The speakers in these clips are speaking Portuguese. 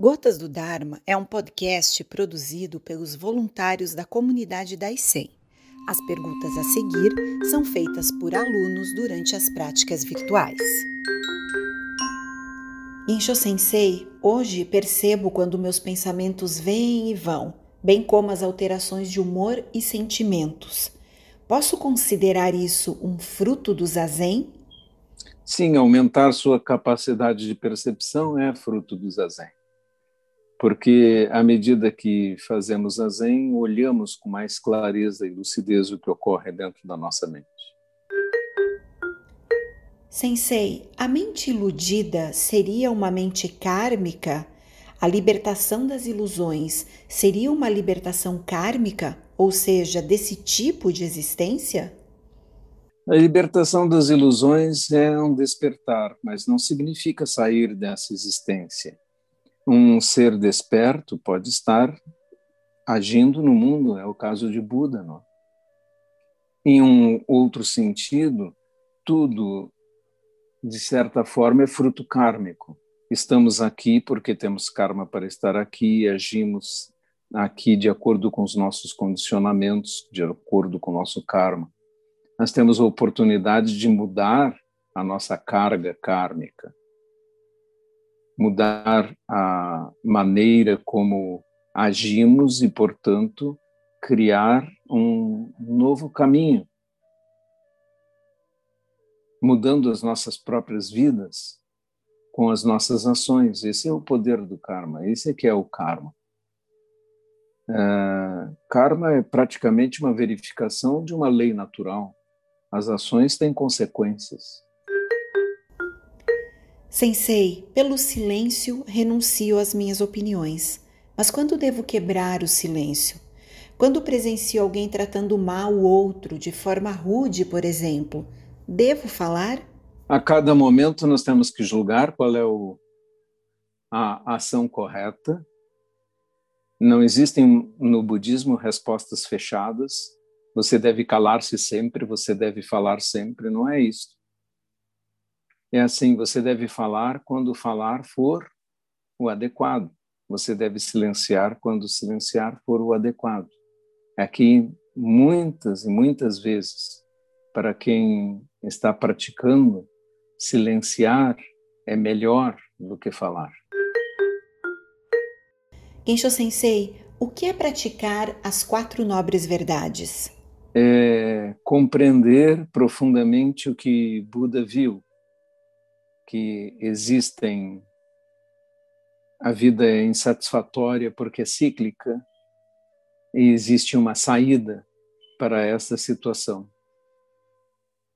Gotas do Dharma é um podcast produzido pelos voluntários da comunidade da ICEM. As perguntas a seguir são feitas por alunos durante as práticas virtuais. Insho Sensei, hoje percebo quando meus pensamentos vêm e vão, bem como as alterações de humor e sentimentos. Posso considerar isso um fruto do zazen? Sim, aumentar sua capacidade de percepção é fruto do zazen porque à medida que fazemos a Zen, olhamos com mais clareza e lucidez o que ocorre dentro da nossa mente. Sensei, a mente iludida seria uma mente kármica? A libertação das ilusões seria uma libertação kármica, ou seja, desse tipo de existência? A libertação das ilusões é um despertar, mas não significa sair dessa existência um ser desperto pode estar agindo no mundo, é o caso de Buda. Não? Em um outro sentido, tudo, de certa forma, é fruto kármico. Estamos aqui porque temos karma para estar aqui agimos aqui de acordo com os nossos condicionamentos, de acordo com o nosso karma. Nós temos a oportunidade de mudar a nossa carga kármica mudar a maneira como agimos e, portanto, criar um novo caminho, mudando as nossas próprias vidas com as nossas ações. Esse é o poder do karma, esse é que é o karma. É, karma é praticamente uma verificação de uma lei natural. As ações têm consequências. Sensei, pelo silêncio renuncio às minhas opiniões. Mas quando devo quebrar o silêncio? Quando presencio alguém tratando mal o outro de forma rude, por exemplo, devo falar? A cada momento nós temos que julgar qual é o, a ação correta. Não existem no budismo respostas fechadas. Você deve calar-se sempre, você deve falar sempre, não é isso. É assim, você deve falar quando falar for o adequado. Você deve silenciar quando silenciar for o adequado. Aqui, muitas e muitas vezes, para quem está praticando, silenciar é melhor do que falar. Gensho Sensei, o que é praticar as quatro nobres verdades? É compreender profundamente o que Buda viu que existem a vida é insatisfatória porque é cíclica e existe uma saída para essa situação.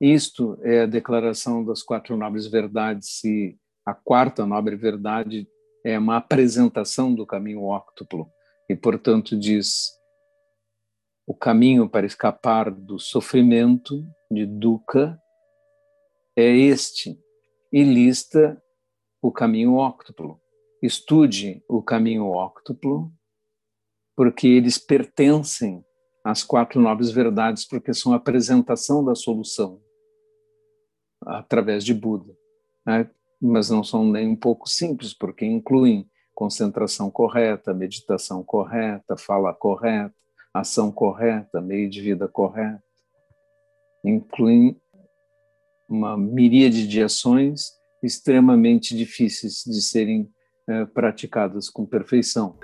Isto é a declaração das quatro nobres verdades e a quarta nobre verdade é uma apresentação do caminho óctuplo e, portanto, diz o caminho para escapar do sofrimento de dukkha é este e lista o caminho óctuplo. Estude o caminho óctuplo, porque eles pertencem às quatro nobres verdades, porque são a apresentação da solução através de Buda. Né? Mas não são nem um pouco simples, porque incluem concentração correta, meditação correta, fala correta, ação correta, meio de vida correto. Incluem uma miríade de ações extremamente difíceis de serem é, praticadas com perfeição.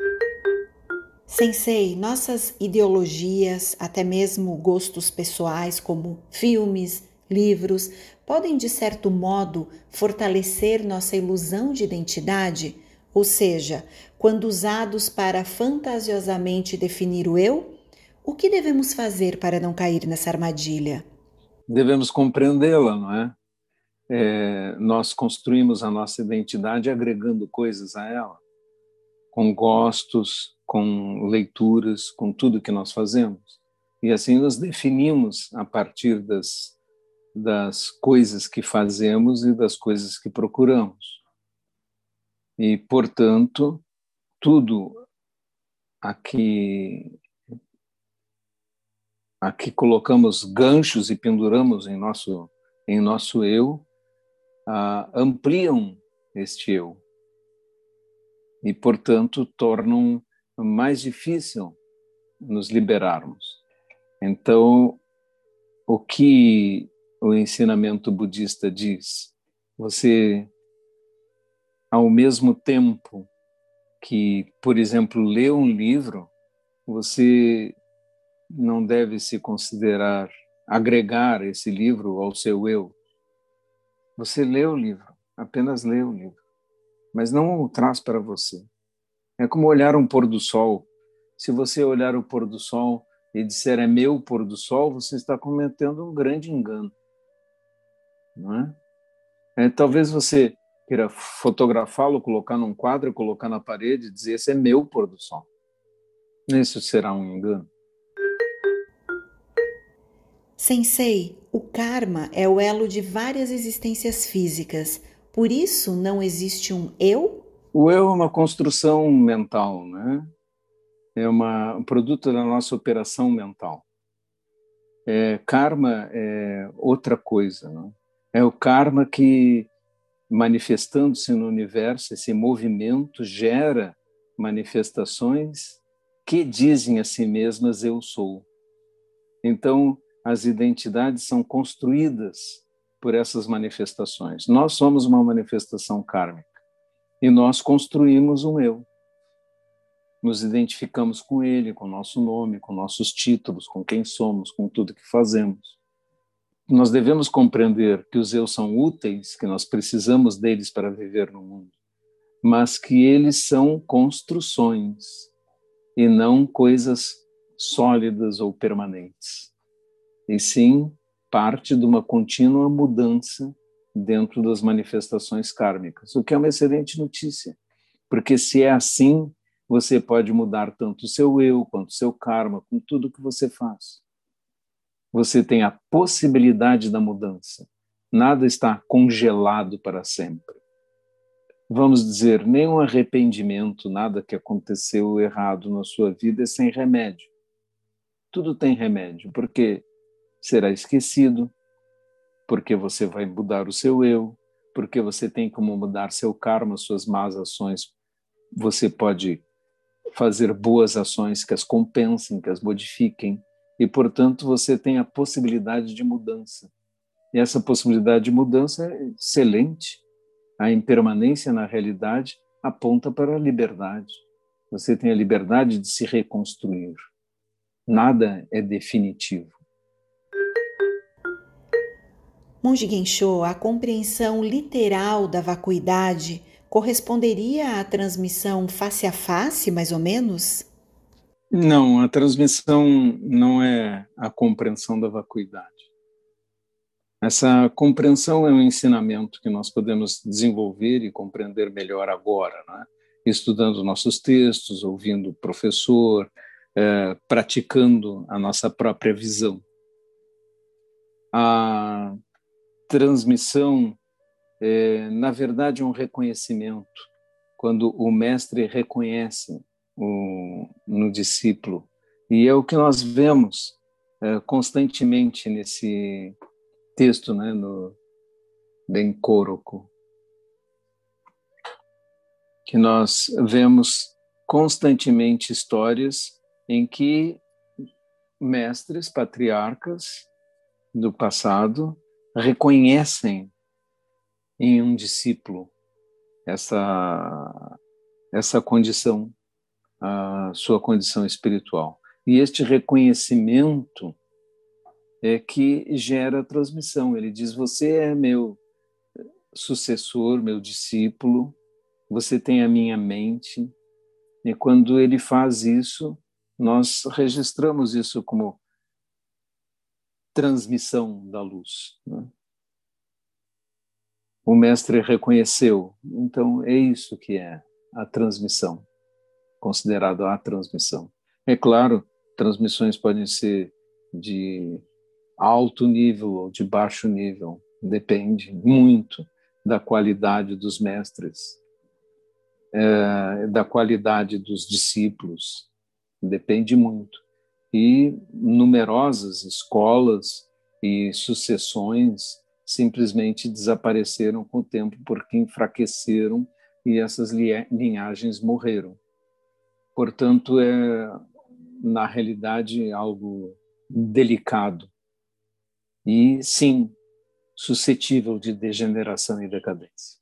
Sensei, nossas ideologias, até mesmo gostos pessoais, como filmes, livros, podem, de certo modo, fortalecer nossa ilusão de identidade? Ou seja, quando usados para fantasiosamente definir o eu, o que devemos fazer para não cair nessa armadilha? Devemos compreendê-la, não é? é? Nós construímos a nossa identidade agregando coisas a ela, com gostos, com leituras, com tudo que nós fazemos. E assim nos definimos a partir das, das coisas que fazemos e das coisas que procuramos. E, portanto, tudo aqui aqui colocamos ganchos e penduramos em nosso em nosso eu uh, ampliam este eu e, portanto, tornam mais difícil nos liberarmos. Então, o que o ensinamento budista diz? Você, ao mesmo tempo que, por exemplo, lê um livro, você não deve se considerar agregar esse livro ao seu eu. Você lê o livro, apenas lê o livro, mas não o traz para você. É como olhar um pôr do sol. Se você olhar o pôr do sol e disser é meu pôr do sol, você está cometendo um grande engano. Não é? é talvez você queira fotografá-lo, colocar num quadro, colocar na parede e dizer esse é meu pôr do sol. Isso será um engano. Sensei, o karma é o elo de várias existências físicas. Por isso não existe um eu? O eu é uma construção mental, né? É uma, um produto da nossa operação mental. É, karma é outra coisa, né? É o karma que, manifestando-se no universo, esse movimento gera manifestações que dizem a si mesmas eu sou. Então, as identidades são construídas por essas manifestações. Nós somos uma manifestação kármica e nós construímos um eu. Nos identificamos com ele, com nosso nome, com nossos títulos, com quem somos, com tudo que fazemos. Nós devemos compreender que os eu são úteis, que nós precisamos deles para viver no mundo, mas que eles são construções e não coisas sólidas ou permanentes e sim parte de uma contínua mudança dentro das manifestações kármicas, o que é uma excelente notícia, porque se é assim, você pode mudar tanto o seu eu quanto o seu karma com tudo que você faz. Você tem a possibilidade da mudança. Nada está congelado para sempre. Vamos dizer, nenhum arrependimento, nada que aconteceu errado na sua vida é sem remédio. Tudo tem remédio, porque será esquecido, porque você vai mudar o seu eu, porque você tem como mudar seu karma, suas más ações. Você pode fazer boas ações que as compensem, que as modifiquem, e, portanto, você tem a possibilidade de mudança. E essa possibilidade de mudança é excelente. A impermanência na realidade aponta para a liberdade. Você tem a liberdade de se reconstruir. Nada é definitivo. Monge Gensho, a compreensão literal da vacuidade corresponderia à transmissão face a face, mais ou menos? Não, a transmissão não é a compreensão da vacuidade. Essa compreensão é um ensinamento que nós podemos desenvolver e compreender melhor agora, né? estudando nossos textos, ouvindo o professor, eh, praticando a nossa própria visão. A transmissão, é, na verdade, um reconhecimento. Quando o mestre reconhece o, no discípulo. E é o que nós vemos é, constantemente nesse texto, né, no Benkoroku, que nós vemos constantemente histórias em que mestres, patriarcas do passado reconhecem em um discípulo essa essa condição, a sua condição espiritual. E este reconhecimento é que gera a transmissão. Ele diz: Você é meu sucessor, meu discípulo, você tem a minha mente. E quando ele faz isso, nós registramos isso como transmissão da luz. Né? O mestre reconheceu, então é isso que é a transmissão, considerado a transmissão. É claro, transmissões podem ser de alto nível ou de baixo nível, depende muito da qualidade dos mestres, é, da qualidade dos discípulos, depende muito e numerosas escolas e sucessões simplesmente desapareceram com o tempo porque enfraqueceram e essas linhagens morreram. Portanto, é, na realidade, algo delicado e, sim, suscetível de degeneração e decadência.